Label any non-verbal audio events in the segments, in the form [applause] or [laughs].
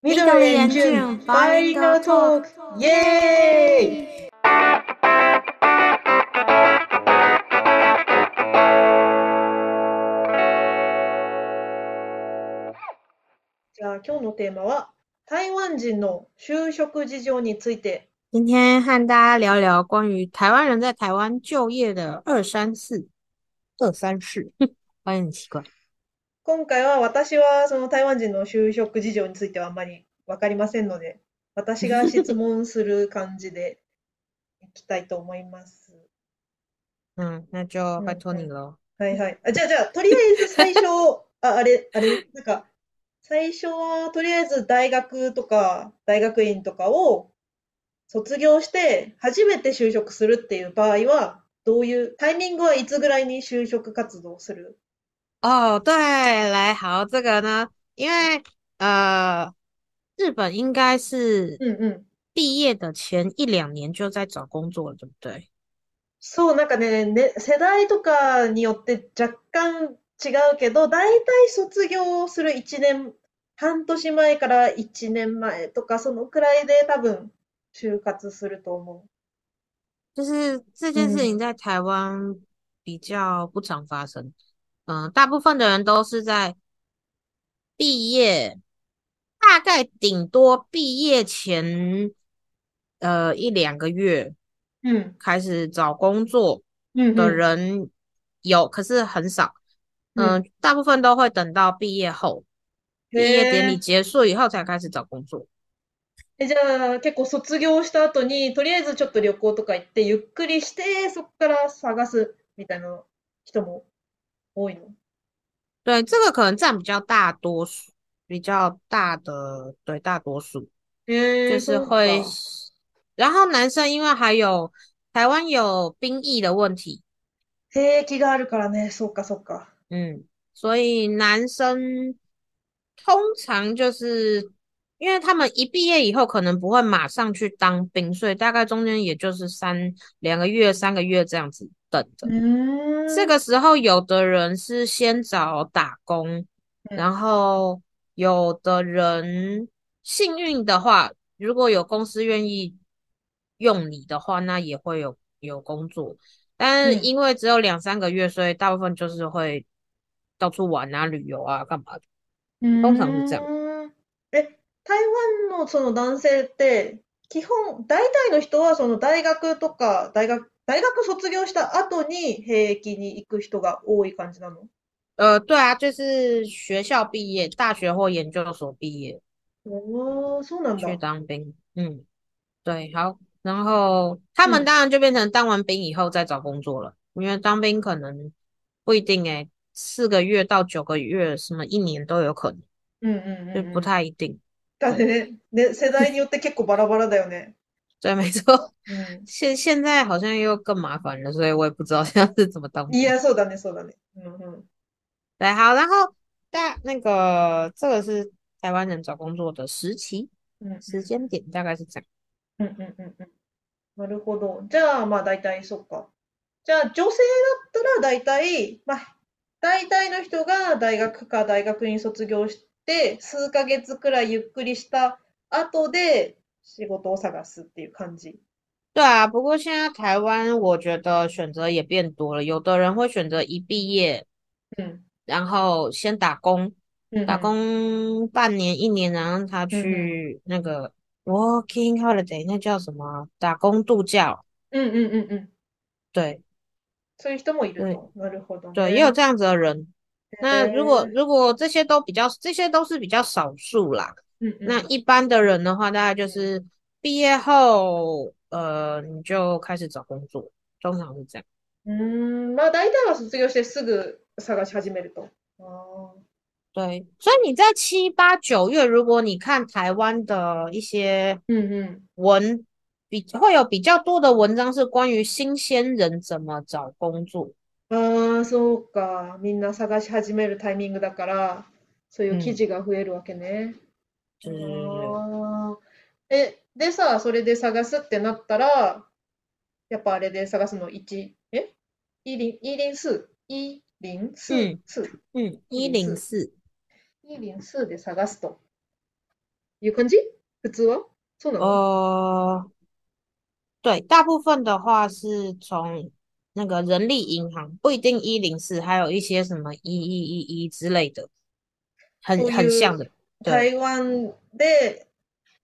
緑 and June Bilingual Talk イエーイじゃあ今日のテーマは台湾人の就職事情について。今天和大家聊聊关于台湾人在台湾就业的二三四。二三四，发现很奇怪。今回は私はその台湾人の就職事情についてはあんまりわかりませんので、私が質問する感じでいきたいと思います。嗯，[laughs] 那就拜托你了。はいはい。あ、じゃあじゃあ、とりあえず最初、[laughs] あ、あれ、あれ、なんか、最初はとりあえず大学とか大学院とかを卒業して初めて就職するっていう場合は、どういうタイミングはいつぐらいに就職活動する哦，对，来，好，这个呢，因为呃，日本应该是嗯嗯毕业的前一两年就在找工作了，对不对？そう、なんかね、ね、世代とかによって若干違うけど、だいたい卒業する1年、半年前から1年前とか、そのくらいで多分就活すると思う。就是这件事情在台湾比较不常发生。 嗯，大部分的人都是在毕业，大概顶多毕业前呃一两个月，嗯，开始找工作的人有，可是很少。嗯，大部分都会等到毕业后，毕业典礼结束以后才开始找工作。え、じゃあ結構卒業した後に、とりあえずちょっと旅行とか行って、ゆっくりして、そこから探すみたいな人も 多いの对，这个可能占比较大多数，比较大的，对，大多数，就是会。然后男生因为还有台湾有兵役的问题，兵役があるからね、そうかそうか。嗯，所以男生通常就是因为他们一毕业以后可能不会马上去当兵，所以大概中间也就是三两个月、三个月这样子。 等的，这个时候有的人是先找打工，然后有的人幸运的话，如果有公司愿意用你的话，那也会有有工作。但是因为只有两三个月，所以大部分就是会到处玩啊、旅游啊、干嘛的。通常是这样。え、台湾のその男性って基本大体の人はその大学とか大学 大学卒業した後に兵役に行く人が多い感じなの？呃，对啊，就是学校毕业，大学或研究所毕业。哦，そうなんだ。去当兵，嗯，对，好，然后他们当然就变成当完兵以后再找工作了，因为当兵可能不一定诶，四个月到九个月，什么一年都有可能。嗯嗯嗯，就不太一定。だね、ね、世代によって結構バラバラだよね。对，没错。嗯，[laughs] 现现在好像又更麻烦了，所以我也不知道现在是怎么当。[laughs] いや、そうだね、そうだね。嗯嗯。对，好，然后大那个这个是台湾人找工作的时期，嗯，时间点大概是这样。うんうんうんうん。なるほど。じゃあ、まあ大体そうか。じゃあ、女性だったら大体、まあ、大体の人が大学か大学院卒業して、数ヶ月くらいゆっくりした後で、仕事を探すっていう感じ。对啊，不过现在台湾我觉得选择也变多了，有的人会选择一毕业，嗯，然后先打工，打工半年一年，然后他去那个 working holiday，那叫什么？打工度假。嗯嗯嗯嗯，对。そういう人もいると。なるほど。对，也有这样子的人。那如果如果这些都比较，这些都是比较少数啦。 嗯，那一般的人的话，大概就是毕业后，呃，你就开始找工作，通常是这样。嗯，まあ大体は卒業してすぐ探し始めると。哦，对，所以你在七八九月，如果你看台湾的一些嗯嗯文，比会有比较多的文章是关于新鲜人怎么找工作。ああ、そうか。みんな探し始めるタイミングだから、そういう記事が増えるわけね。 え、でさ、それで探すってなったら、やっぱあれで探すの1、え？一零一零四一零四四うん、一零四。一零四で探すと。いう感じ？普通は？そうなの？呃，对，大部分的话是从那个人力银行，不一定一零四，还有一些什么一一一一之类的，很很像的。对，台湾で、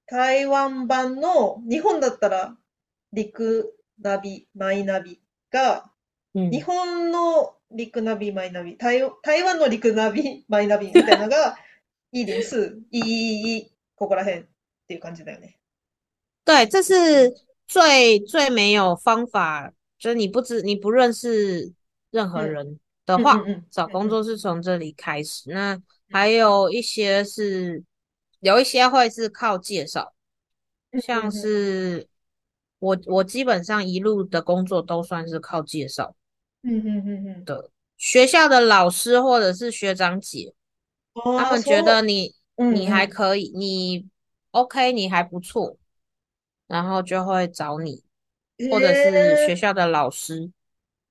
台湾版の、日本だったら、陸ナビ、マイナビが、日嗯，本の陸ナビ、マイナビ、台台湾の陸ナビ、マイナビみたいなのが、[laughs] 104、111、ここら辺っていう感じだよね。对，这是最最没有方法，就是你不知你不认识任何うん。人的うん话，うんうん。找工。作是从这里开始。那うん还有一些是，有一些会是靠介绍，像うんうんうん。是我我基本上一路的工作都算是靠介绍うんうんうんうん。的，学校的老師或者是学长姐，他ああ、们觉得そ你う。うん你还うん。可以，你 OK，你还不错，然后就会找你，或者是学え校的老師。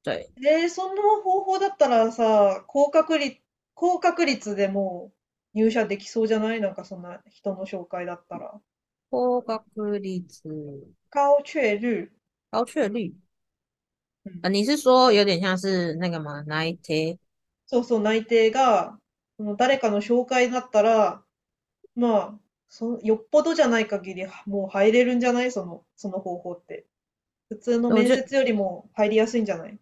对，ー、えー、その方法だったらさ、高確率、 高確率でもう入社できそうじゃない？なんかそんな人の紹介だったら。高確率、高确率？高确率。うん。呃，你是说有点像是那个吗？内定？そうそう、内定が、その誰かの紹介だったら、まあ、そ、よっぽどじゃない限り、もう入れるんじゃない？その、その方法って。普通の面接よりも入りやすいんじゃない？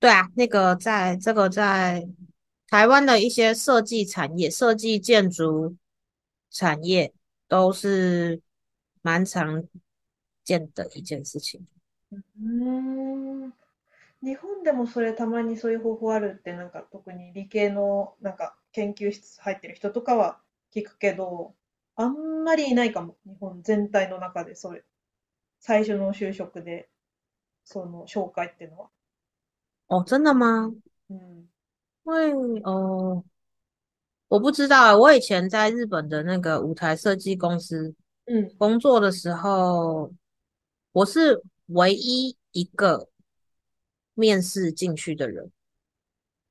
对啊，那个在这个在台湾的一些设计产业、设计建筑产业都是蛮常见的一件事情。う。日本でもそれたまにそういう方法あるって、なんか特に理系のなんか研究室入ってる人とかは聞くけど、あんまりいないかも。日本全体の中でそれ。最初の就職で、その紹介っていうのは。哦，真的吗？うん。会哦，我不知道啊。我以前在日本的那个舞台设计公司うん。工作的时候，我是唯一一个面试进去的人。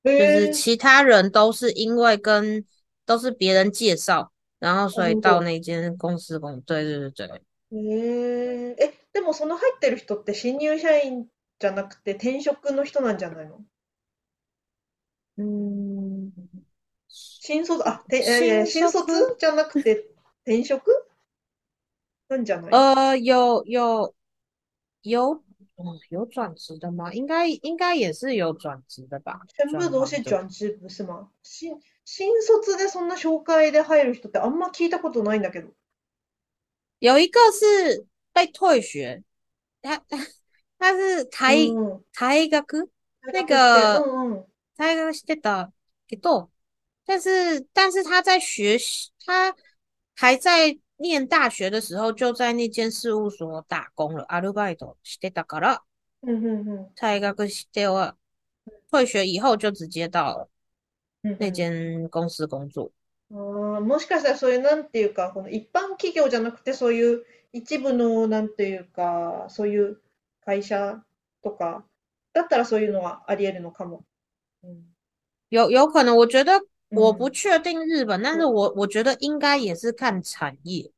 就是へえ、其他人都是因为跟都是别人介绍，然后あ、所以本当。到那間公司工。对对对对，へえ、え、でもその入ってる人って新入社員じゃなくて転職の人なんじゃないの 嗯，新卒、あ、て、えー新新卒卒じゃなくて転職？なんじゃない？呃有有有嗯有转职的吗？应该应该也是有转职的吧，全部转行的。转职不是吗？新、新卒でそんな紹介で入る人ってあんま聞いたことないんだけど。有一个是被退学，他他是台うん。台学？那大学して、个うんうん。台学してたけど，但是但是他在学习，他还在念大学的时候就在那间事务所打工了，アルバイトしてたから、うんうんうん。台学しては退学以后就直接到那。间公司工作。あもしかしたらそういう、なんていうか、この一般企業じゃなくて、そういう一部の、なんていうか、そういう会社とか、だったらそういうのはあり得るのかも。うん。有有可能，我觉得我不うん。确定日本，但是我我觉得应该也是看产业。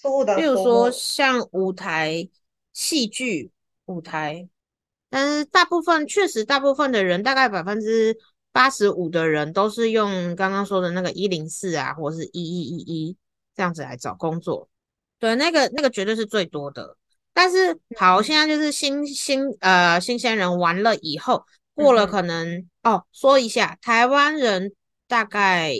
そうだ例如说と思う。像舞台、戏剧、舞台，但是大部分确实大部分的人，大概百分之八十五的人都是用刚刚说的那个一零四啊，或是一一一一这样子来找工作。对，那个那个绝对是最多的。但是好，现在就是新新呃新鲜人完了以后， 过了可能哦，说一下，台湾人大概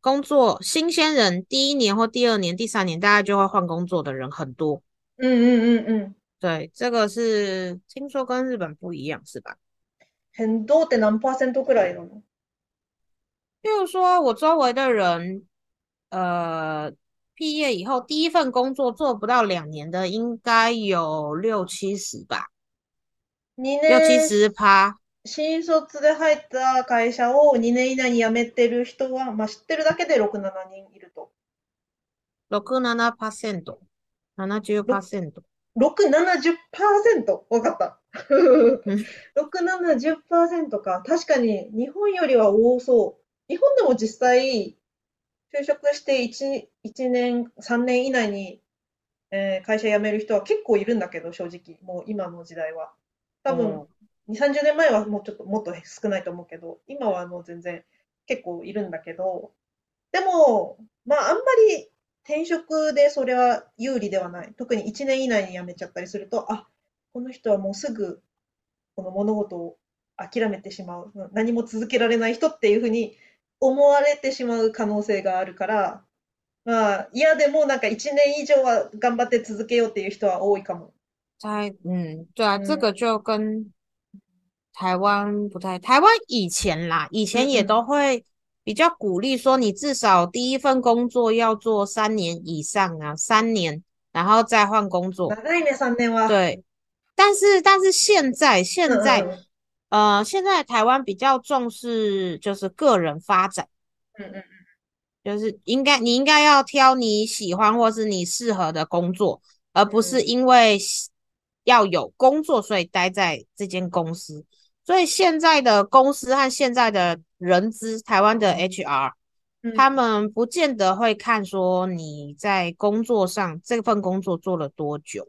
工作新鲜人第一年或第二年、第三年，大概就会换工作的人很多。うんうんうんうん。对，这个是听说跟日本不一样，是吧？変動って何パーセントくらいなの例如说，我周围的人，呃，毕业以后第一份工作做不到两年的，应该有六七十吧， ?2 六七年、十趴。 新卒で入った会社を2年以内に辞めてる人は、まあ、知ってるだけで6、7人いると。六七パーセント、七十パーセント。6、70%! わかった。6、70%か。確かに日本よりは多そう。日本でも実際、就就職して1、1年、3年以内に、えー会社辞める人は結構いるんだけど、正直。もう今の時代は。多分、2、30年前はもうちょっともっと少ないと思うけど、今はもう全然結構いるんだけど、でも、まああんまり転職でそれは有利ではない。特に1年以内に辞めちゃったりすると、あ、この人はもうすぐこの物事を諦めてしまう。何も続けられない人っていうふうに思われてしまう可能性があるから、まあ嫌でもなんか1年以上は頑張って続けようっていう人は多いかも。在嗯，对啊，这个就跟台湾不太，台湾以前啦，以前也嗯嗯都会比较鼓励说，你至少第一份工作要做三年以上啊，三年，然后再换工作。長いね、3年は。对，但是但是现在现嗯在嗯呃，现在台湾比较重视就是个人发展，嗯嗯就是应该你应该要挑你喜欢或是你适合的工作，而不是嗯因为喜要有工作所以待在这间公司。 所以现在的公司和现在的人资，台湾的 HR，嗯他们不见得会看说你在工作上这份工作做了多久，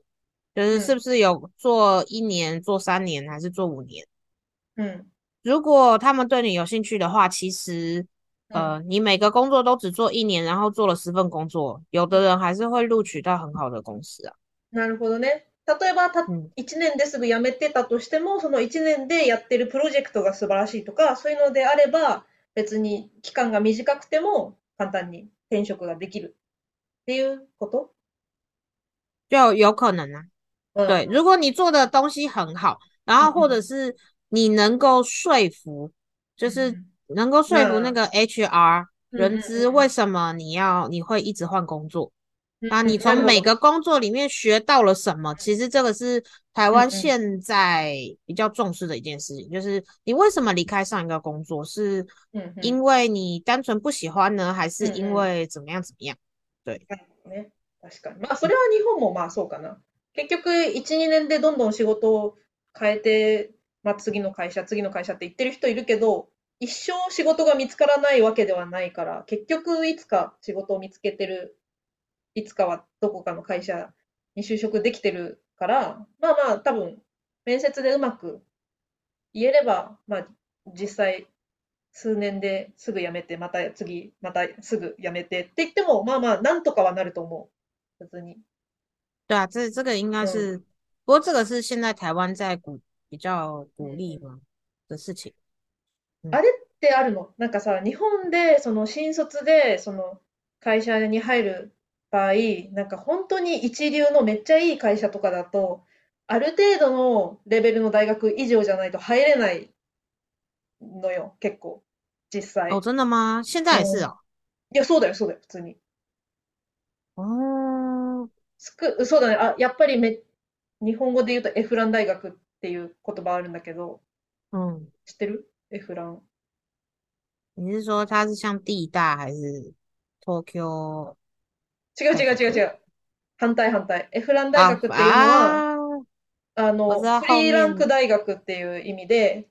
就是是嗯不是有做一年、做三年还是做五年。うん如果他们对你有兴趣的话，其实呃，你每个工作都只做一年，然后做了十份工作，有的人还是会录取到很好的公司啊。なるほどね。 例えば、たうん。1年ですぐ辞めてたとしても、その1年でやってるプロジェクトが素晴らしいとか、そういうのであれば、別に期間が短くても簡単に転職ができるっていうこと？就有可能啊。うん对，如果你做的东西很好，然后或者是你能够说服，就是能够说服那个 HR 人资为什么你要你会一直换工作，啊，你从每个工作里面学到了什么？其实这个是台湾嗯嗯现在比较重视的一件事情，就是你为什么离开上一个工作，是うんうん因为你单纯不喜欢呢，还是嗯嗯因为怎么样怎么样？ね、確かに。まあ、それは日本もまあそうかな。結局、1、2年でどんどん仕事を変えて、まあ、次の会社、次の会社って言ってる人いるけど、一生仕事が見つからないわけではないから、結局、いつか仕事を見つけてる、 いつかはどこかの会社に就職できてるから、まあまあ、多分、面接でうまく言えれば、まあ、実際、数年ですぐ辞めて、また次、またすぐ辞めてって言っても、まあまあ、なんとかはなると思う。別に。对啊，这这个应该嗯是，不过这个是现在台湾在鼓比较鼓励嘛的事情。ってあるの？なんかさ、日本で、その新卒で、その会社に入る場合、なんか本当に一流のめっちゃいい会社とかだと、ある程度のレベルの大学以上じゃないと入れないのよ、結構、実際。哦，真的吗？现在也是哦。いや、そうだよ、そうだよ、普通に。哦，すく、そうだね。あ、やっぱりめ、日本語で言うとエフラン大学っていう言葉あるんだけど、嗯，知ってる？エフラン。你是说它是像地大还是 Tokyo 違う違う違う違う。反対反対。エフラン大啊学っていうのは、啊？あの、フリーランク大学っていう意味で、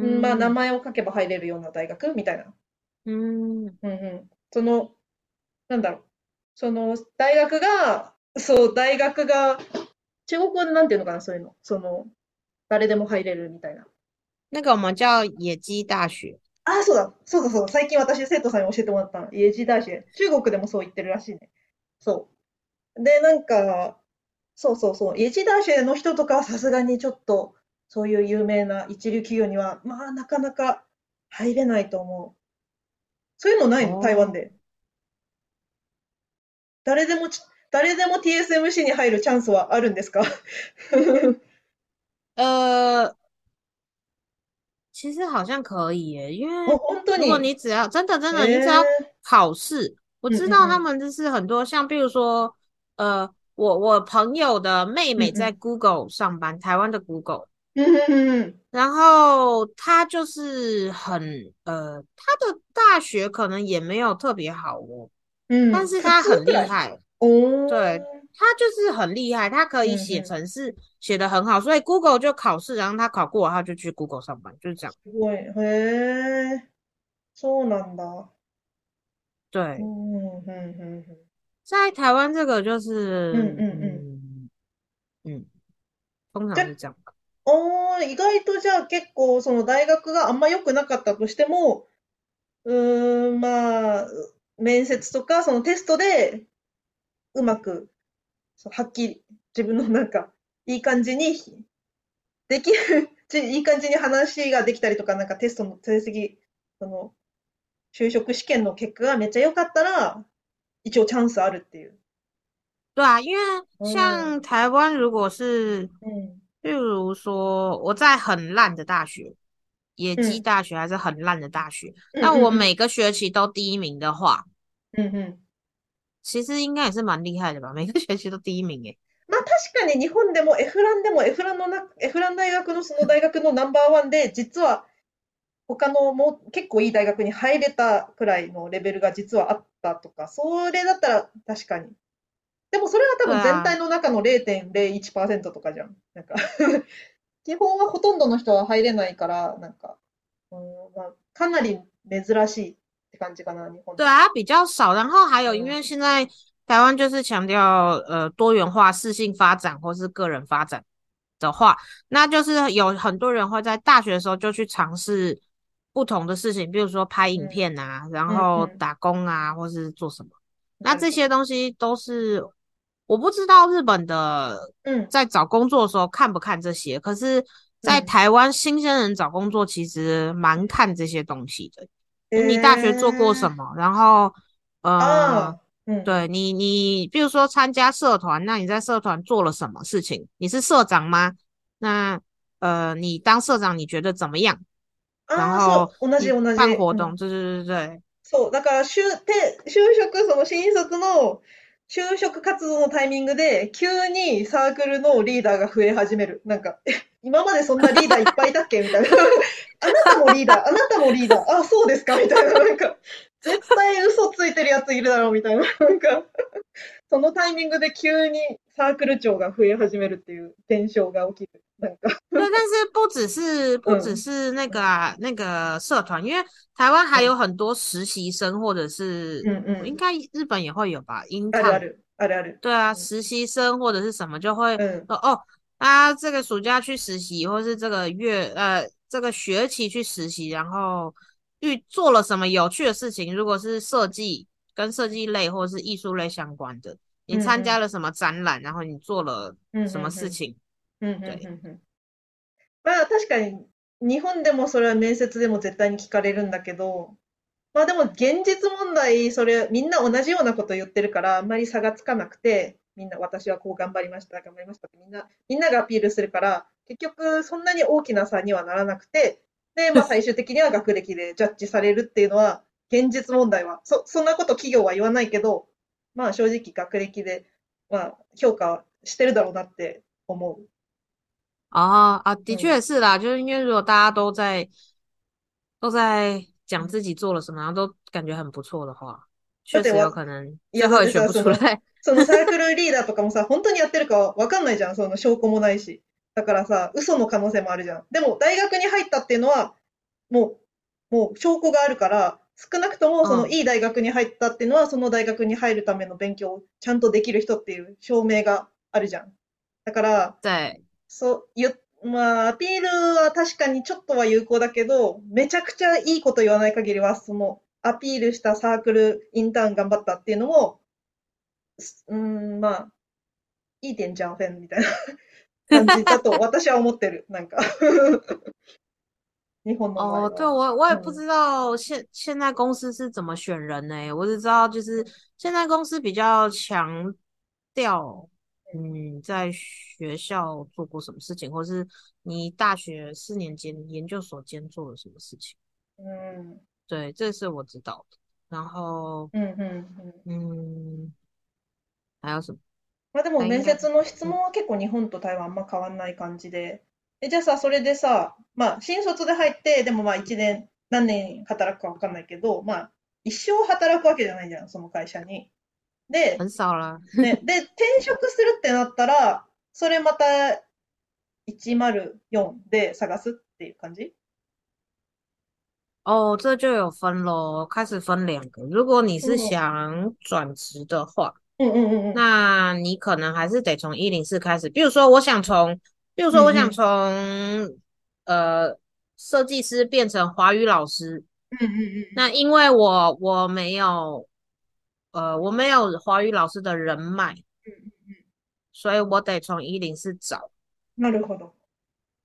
うんまあ、名嗯前を書けば入れるような大学みたいな。嗯うんうん。その、なんだろう。その、大学が、そう、大学が、中国語でなんていうのかな、そういうの。その、誰でも入れるみたいな。那个我们叫野鸡大学。あ、そうだ、そうだ、そうだ。最近私、生徒さんに教えてもらったの。イエジ大学。中国でもそう言ってるらしいね。そう。で、なんか、そうそうそう。イエジ大学の人とかはさすがにちょっと、そういう有名な一流企業には、まあ、なかなか入れないと思う。そういうのないの？台湾で。誰でもち、誰でも TSMC に入るチャンスはあるんですか？[laughs] 呃，其实好像可以耶，因为本当如果に。你只要真的真的，你只要え考試，我嗯嗯知道他嗯们就是很多，像比如说，呃，我我朋友的妹妹嗯在嗯 Google 上班，台湾的 Google，ーうんうんうん然后她就是很呃，她的大学可能也没有特别好哦，うん。但是她很厉普通くらい。害，おー。对她就是很厉害，她可以嗯写嗯程式写得很好，所以 Google 就考试，然后她考过了，她就去 Google 上班，就是这样。すごい。へえ、そうなんだ。 对，うん、うん、うん。在台湾这个就是，嗯嗯嗯嗯嗯，通常这是这样吧。おー、意外とじゃあ結構その大学があんま良くなかったとしても、うーん、まあ、面接とかそのテストでうまく、そうはっきり自分のなんかいい感じにできる、ち [laughs] いい感じに話ができたりとか、なんかテストの成績、その就職試験の結果がめっちゃ良かったら、一応チャンスあるっていう。对啊，因为嗯像台湾，如果是うん。例如说我在很烂的大学，野鸡嗯大学还是很烂的大学，うん那我うん每个学期都第一名的话，うんうん。其实应该也是蛮厉害的吧？[laughs] 每个学期都第一名诶。まあ確かに日本でも F ランでも F ランのな、F ラン大学のその大学のナンバーワンで、実は他のもう結構いい大学に入れたくらいのレベルが実はあったとか、それだったら確かに。でもそれは多分全体の中の0.01%とかじゃん。なんか [laughs] 基本はほとんどの人は入れないから、なんか、うんまあ、かなり珍しいって感じかな、日本对啊，比较少。然后还有，因为现在台湾就是强调呃多元化、适性发展或是个人发展的话，那就是有很多人会在大学的时候就去尝试不同的事情，比如说拍影嗯片啊，然嗯嗯后打工啊，或是做什么。那这なる些东西都是我不知道日本的うん。在找工作的时候看不看这些，可是，在嗯台湾新鲜人找工作其实蛮看这些东西的。你大学做过什么？然后，呃，ああ、うん。对你，你比如说参加社团，那你在社团做了什么事情？你是社长吗？那呃，你当社长你觉得怎么样？ 然ああ、后そう、同じ你同じ。うん办活动，对对对对そう、だから就、て就職、その新卒の就職活動のタイミングで、急にサークルのリーダーが増え始める。なんか、え、今までそんなリーダーいっぱいいたっけ？みたいな。[laughs] あなたもリーダー、あなたもリーダー、あ、そうですか？みたいな。なんか、絶対嘘ついてるやついるだろうみたいな。なんか、そのタイミングで急にサークル長が増え始めるっていう現象が起きる。なんか、对，但是不只是[laughs] 不只嗯是那个啊那个社团，因为台湾还有很多实习生，或者是嗯嗯应该日本也会有吧，intern，あるある、あるある。对啊，嗯实习生或者是什么就会嗯说哦，啊，这个暑假去实习，或是这个月呃这个学期去实习，然后遇做了什么有趣的事情，如果是设计跟设计类或者是艺术类相关的， 你嗯参加嗯了什么展览，然后你做了什么事情，うんうん对。うんうんまあ確かに日本でもそれは面接でも絶対に聞かれるんだけど、まあでも現実問題、それみんな同じようなこと言ってるからあんまり差がつかなくて、みんな私はこう頑張りました、頑張りましたってみんな、みんながアピールするから、結局そんなに大きな差にはならなくて、で、まあ [laughs] 最終的には学歴でジャッジされるっていうのは、現実問題は、そ、そんなこと企業は言わないけど、まあ正直学歴で、まあ評価してるだろうなって思う。哦啊，的嗯确是啦，就是因为如果大家都在都在讲自己做了什么，然后都感觉很不错的话，确实有可能最後だってさ、也选不出来。そのサークルリーダーとかもさ、本当にやってるかわかんないじゃん。その証拠もないし。だからさ、嘘の可能性もあるじゃん。でも、大学に入ったっていうのは、もう、もう証拠があるから、少なくともそのうんいい大学に入ったっていうのは、その大学に入るための勉強をちゃんとできる人っていう証明があるじゃん。だから、对，そう、ゆ、まあ、アピールは確かにちょっとは有効だけど、めちゃくちゃいいこと言わない限りは、その、アピールしたサークル、インターン頑張ったっていうのも、すうーん、まあ、いい点じゃん、フェンみたいな [laughs] 感じだと私は思ってる。なんか日本の場合哦，对は。我我也不嗯知道现现在公司是怎么选人呢？我只知道就是现在公司比较强调，嗯，在学校做过什么事情，或是你大学四年间、研究所间做了什么事情。うん、对，这是我知道的。然后，うん、うん、うん。嗯，还有什么？まあでも大概面接の質問は結構日本と台湾あんま変わんない感じで。 え、じゃあさ、それでさ、まあ新卒で入って、でもまあ一年、何年働くかわかんないけど、まあ一生働くわけじゃないじゃん、その会社に。で。ね、で、転職するってなったら、それまた104で探すっていう感じ？哦，这就有分咯，开始分两个。如果你是嗯想转职的话，嗯嗯嗯嗯那你可能还是得从一零四开始。比如说，我想从，比如说我想嗯从呃设计师变成华语老师，嗯嗯那因为我我没有呃我没有华语老师的人脉，所以我得从一零四找。なるほど。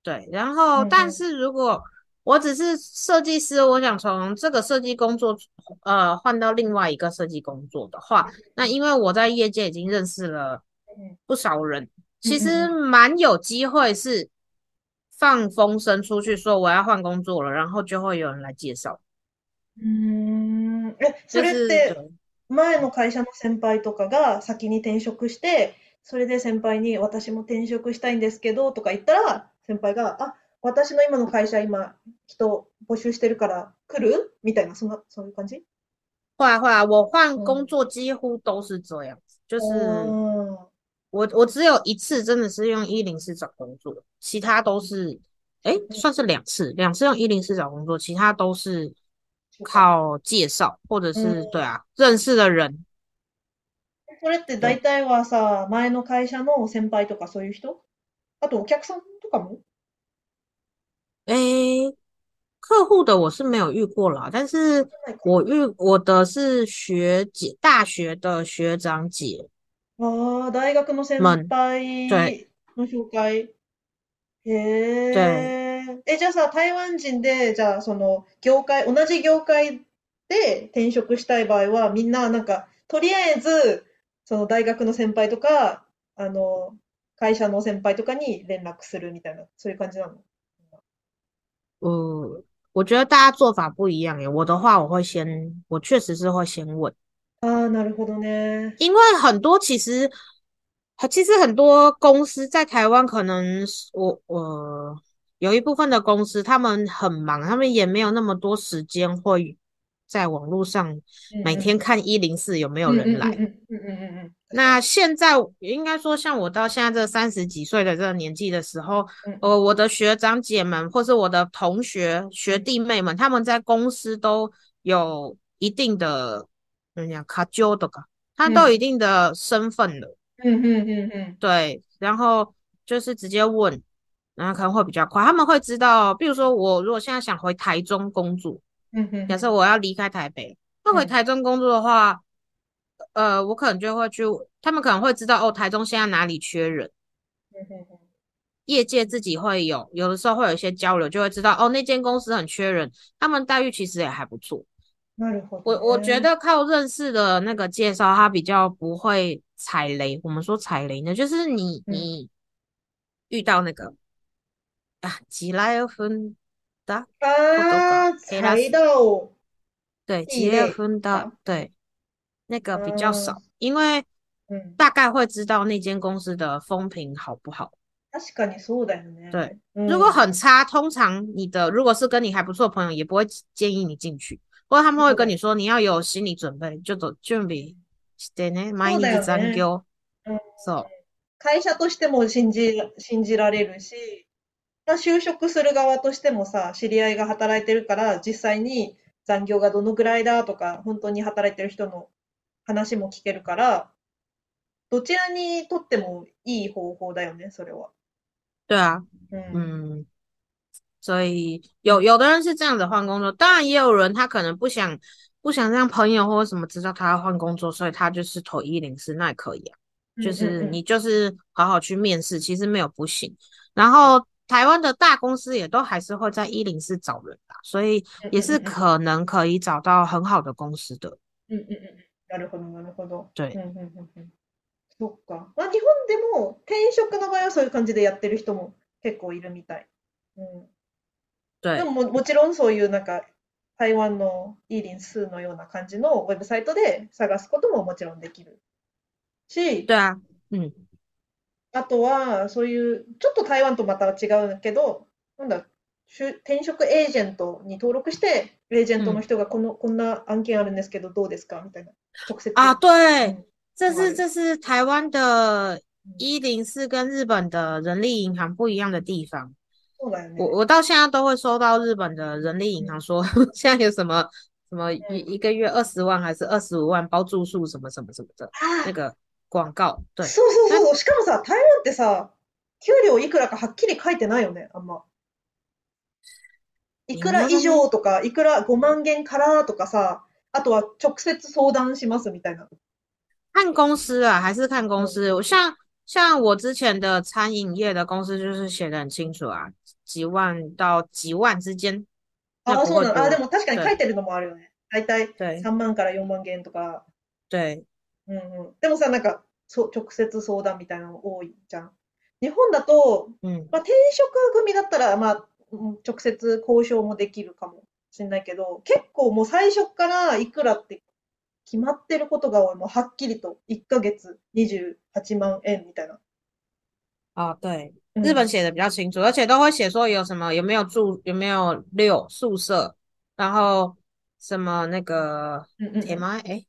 对，然后但嗯嗯是如果我只是设计师，我想从这个设计工作呃换到另外一个设计工作的话，那因为我在业界已经认识了嗯不少人， 其实嗯嗯蛮有机会是放风声出去说我要换工作了，然后就会有人来介绍，うーん。え、そ就れっ是对。て前の会社の先輩とかが先に転職して、それで先輩に私も転職したいんですけどとか言ったら、先輩が、あ、私の今の会社今人募集してるから来るみたいな、そんな、そういう感じ会啊会啊，我换工嗯作几乎都是这样子，就是哦 我我只有一次真的是用一零四找工作，其他都是，诶，算是两次，两次用一零四找工作，其他都是靠介绍或者是嗯对啊认识的人。それって对，大体はさ、前の会社の先輩とかそういう人あとお客さんとかも诶，客户的我是没有遇过啦，但是ないか。我遇我的是学姐，大学的学长姐 ああ、大学の先们，对輩の紹介。へ对。え。え、じゃあさ、台湾人で、じゃあその業界、同じ業界で転職したい場合は、みんななんか、とりあえず、その大学の先輩とか、あの、会社の先輩とかに連絡するみたいな、そういう感じなの？呃，我觉得大家做法不一样耶。我的话，我会先，我确实是会先问，ああ、なるほどね。因为很多其实，其实很多公司在台湾，可能是我我有一部分的公司，他们很忙，他们也没有那么多时间会在网络上每うんうん。天看一零四有没有うんうんうん人来。うんうんうんうんうん。確か那に。现在应该说，像我到现在这三十几岁的这个年纪的时候，うん呃，我的学长姐们或是我的同学学うん弟妹们，他们在公司都有一定的， 怎么讲，卡揪的吧，他都有一うん定的身份了，うんうんうんうん。对，然后就是直接问，然后可能会比较快，他们会知道，比如说我如果现在想回台中工作，うんうん假うん。设我要离开台北，那回うん台中工作的话，呃，我可能就会去，他们可能会知道哦，台中现在哪里缺人，うんうんうん。业界自己会有，有的时候会有一些交流，就会知道哦，那间公司很缺人，他们待遇其实也还不错。 なるほ我ど我觉ね。得靠认識的那个介绍，他比较不会踩雷。我们说踩雷呢，就是你うん。你遇到那个啊，吉莱尔芬达ことあか、あ、サイヘラス，ダーを对，い吉莱尔い例芬达，か。对，那个比较うん。少，因为うん。大概会知道那间公司的风评好不好。確かにそうだよ对，ね。如果うん。很差，通常你的如果是跟你还不错的朋友，也不会建议你进去， 或者他们会。跟你說你要有心理準備，ちょっと準備してね、そ毎日。残業。うん。そう。会社としても信じ、信じられるし、まあ就職する側としてもさ、知り合いが働いてるから、実際に残業がどのぐらいだとか、本当に働いてる人の話も聞けるから、どちらにとってもいい方法だよね、それは。对啊，うん。嗯，所以有有的人是这样子换工作，当然也有人他可能不想不想让朋友或者什么知道他要换工作，所以他就是投一零四，那也可以啊。就うんうんうん。是你就是好好去面試，其實沒有不行。然後台灣的大公司也都還是會在一零四找人啦，所以うん也是うんうんうん。可能可以找到很好的公司的。うんうんうん。なるほど、なるほど。对うんうんうんうん。そっか。まあ、日本でも転職の場合はそういう感じでやってる人も結構いるみたい。うん。 で对もも、もちろんそういうなんか台湾のイーリンスのような感じのウェブサイトで探すことももちろんできるし、对啊，嗯，あとはそういう、ちょっと台湾とまた違うんだけど、なんだ、就転職エージェントに登録して、エージェントの嗯人がこの、こんな案件あるんですけどどうですか？みたいな。直接。啊，う對，ん。這是もある。這是台灣的うん一零四跟日本的人力銀行不一樣的地方。我我到现在都会收到日本的人力银行说，[laughs] 现在有什么什么一一个月二十万还是二十五万包住宿什么什么什么的那あ个广告，对，そうそうそうそう。しかもさ、台湾ってさ、給料いくらかはっきり書いてないよね、あんま。いくら以上とか、いくら5万元からとかさ、あとは直接相談しますみたいな。看公司啊，还是看公司。我像像我之前的餐饮业的公司，就是写的很清楚啊，几万到几万之間。ああ、そうなの？あ、でもも確かに書いてるのもあるよね。だいたい对3万から4万元とか。对うんうん。でもさ、なんか、そう、直接相談みたいなの多いじゃん。日本だと、嗯まあ、転職組だったら、まあ、うん直接交渉もできるかもしれないけど、結構もう最初からいくらって決まってることが多い。もうはっきりと1ヶ月28万円みたいな。哦对，うん日本写的比较清楚，而且都会写说有什么有没有住有没有六宿舍，然后什么那个うんうんうん手前哎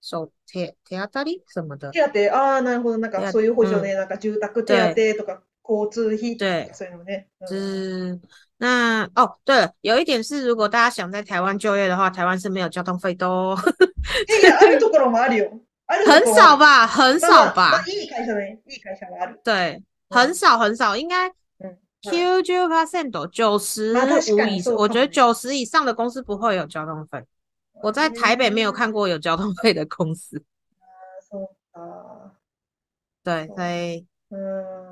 手手手当たり什么的，手当、ああ、なるほど。なんかそういう補助ね、なんか住宅手当とか交通費と对かそういうのね。うん是那哦对了，有一点是，如果大家想在台湾就业的话，台湾是没有交通费的哦，いやいや、あるところもあるよ。あるとこ很ろもある。少吧，很まあまあま少吧あ、いい会社ね。いい会社はある。对，うん很少很少，应该うん。 Q 九 percent 九十まあ確かに五以，我觉得そうかもね。九十以上的公司不会有交通费。我在台北没有看过有交通费的公司，そうか。对，そう所以うん。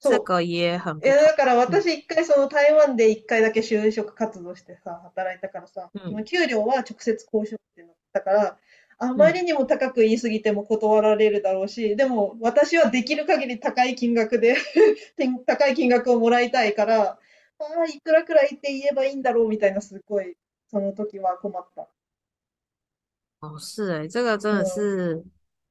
そう。这个也很不いや、同。だから私一回その台湾で一回だけ就職活動してさ、働いたからさ、うん給料は直接交渉ってなったから、あまりにも高く言いすぎても断られるだろうし、でも私はできる限り高い金額で [laughs] 高い金額をもらいたいから、ああ、いくらくらいって言えばいいんだろうみたいなすごい、その時は困った。哦，是诶，这个真的是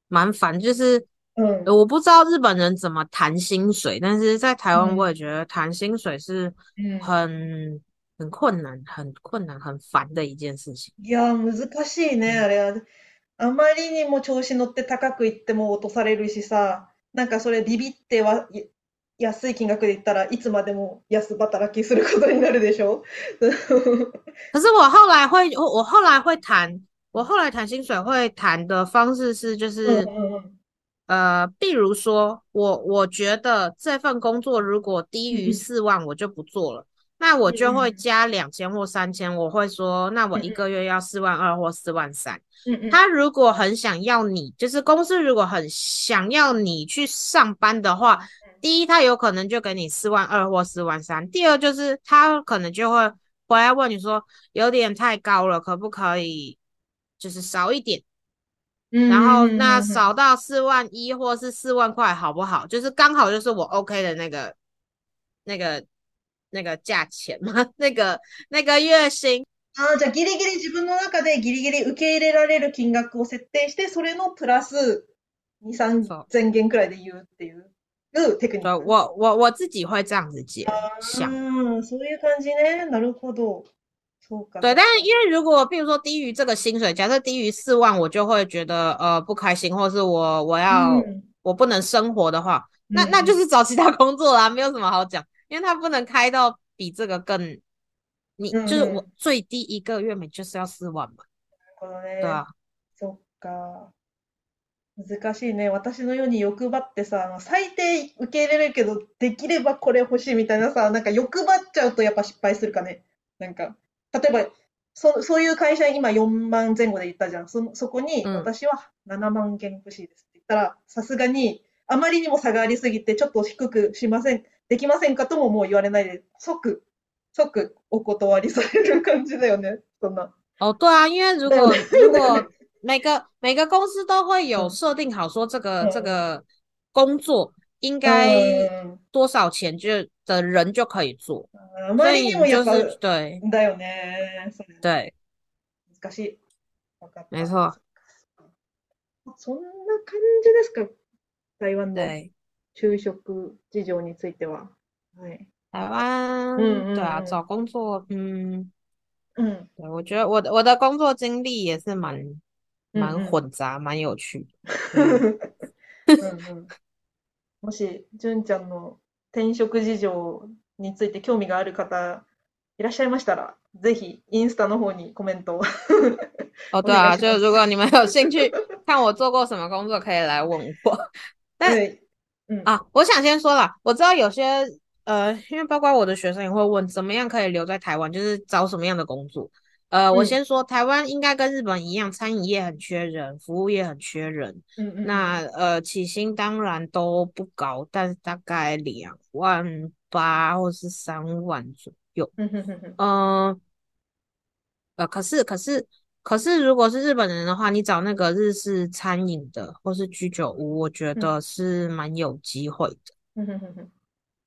蛮烦，就是うん。我不知道日本人怎么谈薪水，但是在台湾嗯我也觉得谈薪水是うん。很很困难、很困难、很烦的一件事情。いや、難しいね、あれは。あまりにも調子乗って高く言っても落とされるしさ、なんかそれビビっては、い安い金額で言ったらいつまでも安働きすることになるでしょ[laughs] 可是我后来会，我我后来会谈，我后来谈薪水会谈的方式是，就うん是うんうん。 呃，比如说我我觉得这份工作如果低于嗯四万，我就不做了。那我就会嗯加两千或三千，我会说，那我一嗯嗯个月要四万二或四万三。うんうん。他如果很想要你，就是公司如果很想要你去上班的话，第一，他有可能就给你四万二或四万三；第二，就是他可能就会回来问你说，有点太高了，可不可以就是少一点？ 然后那少到四万一或是四万块好不好？就是刚好就是我 OK 的那个那个那个价钱嘛，[laughs] 那个那个月薪。ああ、じゃあギリギリ自分の中でギリギリ受け入れられる金額を設定して、それのプラス2、そう3000元くらいで言うっていうテクニ对，ック。我我我自己会这样子解想。うん、そういう感じね。なるほど。そうか。对，但是因为如果比如说低于这个薪水，假设低于四万，我就会觉得呃不开心，或是我我要、うん我不能生活的话，那那就是找其他工作啦，没有什么好讲，因为他不能开到比这个更，你嗯就是我最低一个月每就是要四万嘛，なるほどね。对啊，そっか。難しいね。私のように欲張ってさ、最低受け入れれるけど、できればこれ欲しいみたいなさ、なんか欲張っちゃうとやっぱ失敗するかね。なんか、 例えば、そ、そういう会社今4万前後で言ったじゃん。そ、そこにうん私は7万件欲しいですって言ったら、さすがにあまりにも差がありすぎてちょっと低くしません、できませんかとももう言われないで、即、即お断りされる感じだよね。そんな。哦对啊，因为如果 [laughs] 如果每个每个公司都会有 [laughs] 嗯设定好说这个嗯这个工作应该うん多少钱就的人就可以做，あまり所以你就にもやっぱ、是对だよね。そう对。難しい。わかった。没错。そんな感じですか台湾の对，就職事情については。はい。台湾，嗯嗯对啊，嗯找工作，嗯，うん。对，我觉得我的我的工作经历也是蛮蛮嗯嗯混杂，蛮有趣的。[laughs] 嗯うんうん もし、純ちゃんの転職事情について興味がある方いらっしゃいましたら、ぜひインスタの方にコメントを。[laughs] 哦，对啊，就如果你们有兴趣看我做过什么工作，可以来问我。[laughs] 但对，嗯啊，我想先说啦，我知道有些呃，因为包括我的学生也会问，怎么样可以留在台湾，就是找什么样的工作。呃，我嗯先说，台湾应该跟日本一样，餐饮业很缺人，服务业很缺人。嗯嗯那呃，起薪当然都不高，但是大概两万八或是三万左右。嗯哼哼哼嗯，呃，可是可是可是，如果是日本人的话，你找那个日式餐饮的或是居酒屋，我觉得是蛮有机会的。嗯哼哼哼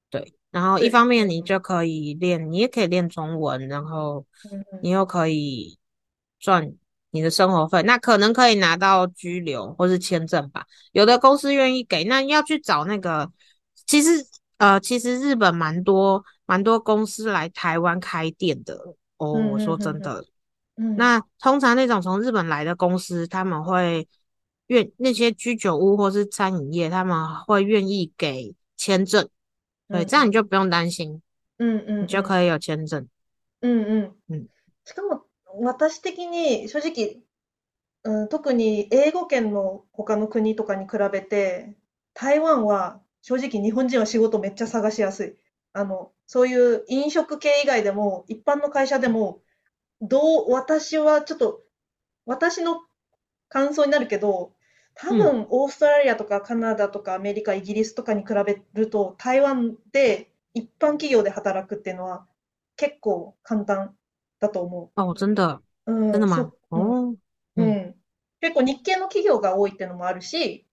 对，然后一方面你就可以练，你也可以练中文，然后你又可以赚你的生活费，那可能可以拿到居留或是签证吧。有的公司愿意给，那要去找那个，其实呃，其实日本蛮多蛮多公司来台湾开店的哦。嗯我说真的，嗯那通常那种从日本来的公司，他们会愿那些居酒屋或是餐饮业，他们会愿意给签证。对，嗯。这样你就不用担心，うんうん你就可以有签证。うんうんうんしかも私的に正直、うん、特に英語圏の他の国とかに比べて台湾は正直日本人は仕事めっちゃ探しやすい。あの、そういう飲食系以外でも一般の会社でもどう、私はちょっと私の感想になるけど、多分オーストラリアとかカナダとかアメリカ、イギリスとかに比べると台湾で一般企業で働くっていうのは結構簡単だと思哦，真的，う。うん、真的吗？そううん哦，うんうん。結構日系の企業が多いっていうのもあるし、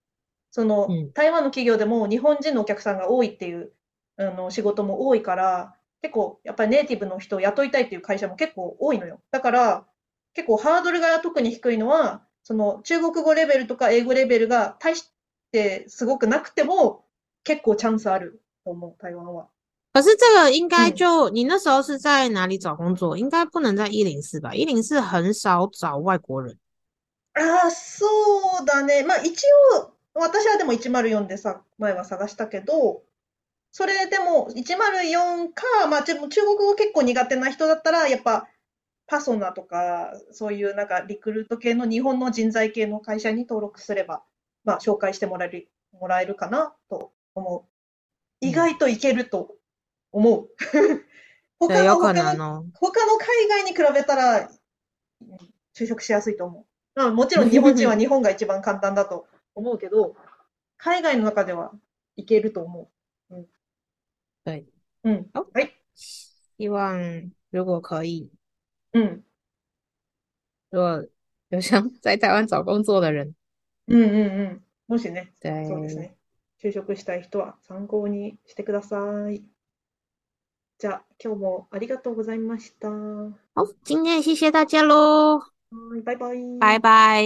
そのうん台湾の企業でも日本人のお客さんが多いっていうあの仕事も多いから、結構やっぱりネイティブの人を雇いたいっていう会社も結構多いのよ。だから結構ハードルが特に低いのは、その中国語レベルとか英語レベルが大してすごくなくても結構チャンスあると思う、台湾は。可是这个应该嗯就你那时候是在哪里找工作？应该不能在一零四吧？一零四很少找外国人。ああ、そうだね。まあ一応、私はでも104でさ、前は探したけど、それでも104か、まあ中国語結構苦手な人だったら、やっぱパソナとか、そういうなんかリクルート系の日本の人材系の会社に登録すれば、まあ紹介してもらえる、もらえるかなと思う。意外といけると思う。他对，の、他の。他の海外に比べたら、うん就職しやすいと思う。まあ、もちろん日本人は日本が一番簡単だと思うけど、海外の中ではいけると思对，う。うん。好はい。希望如果可以，有想在台湾找工作的人，うんうんうん。もしね、对，そうですね。就職したい人は参考にしてください。じゃあ、今日もありがとうございました。は好，今天也谢谢大家喽，い、バイバイ。拜拜。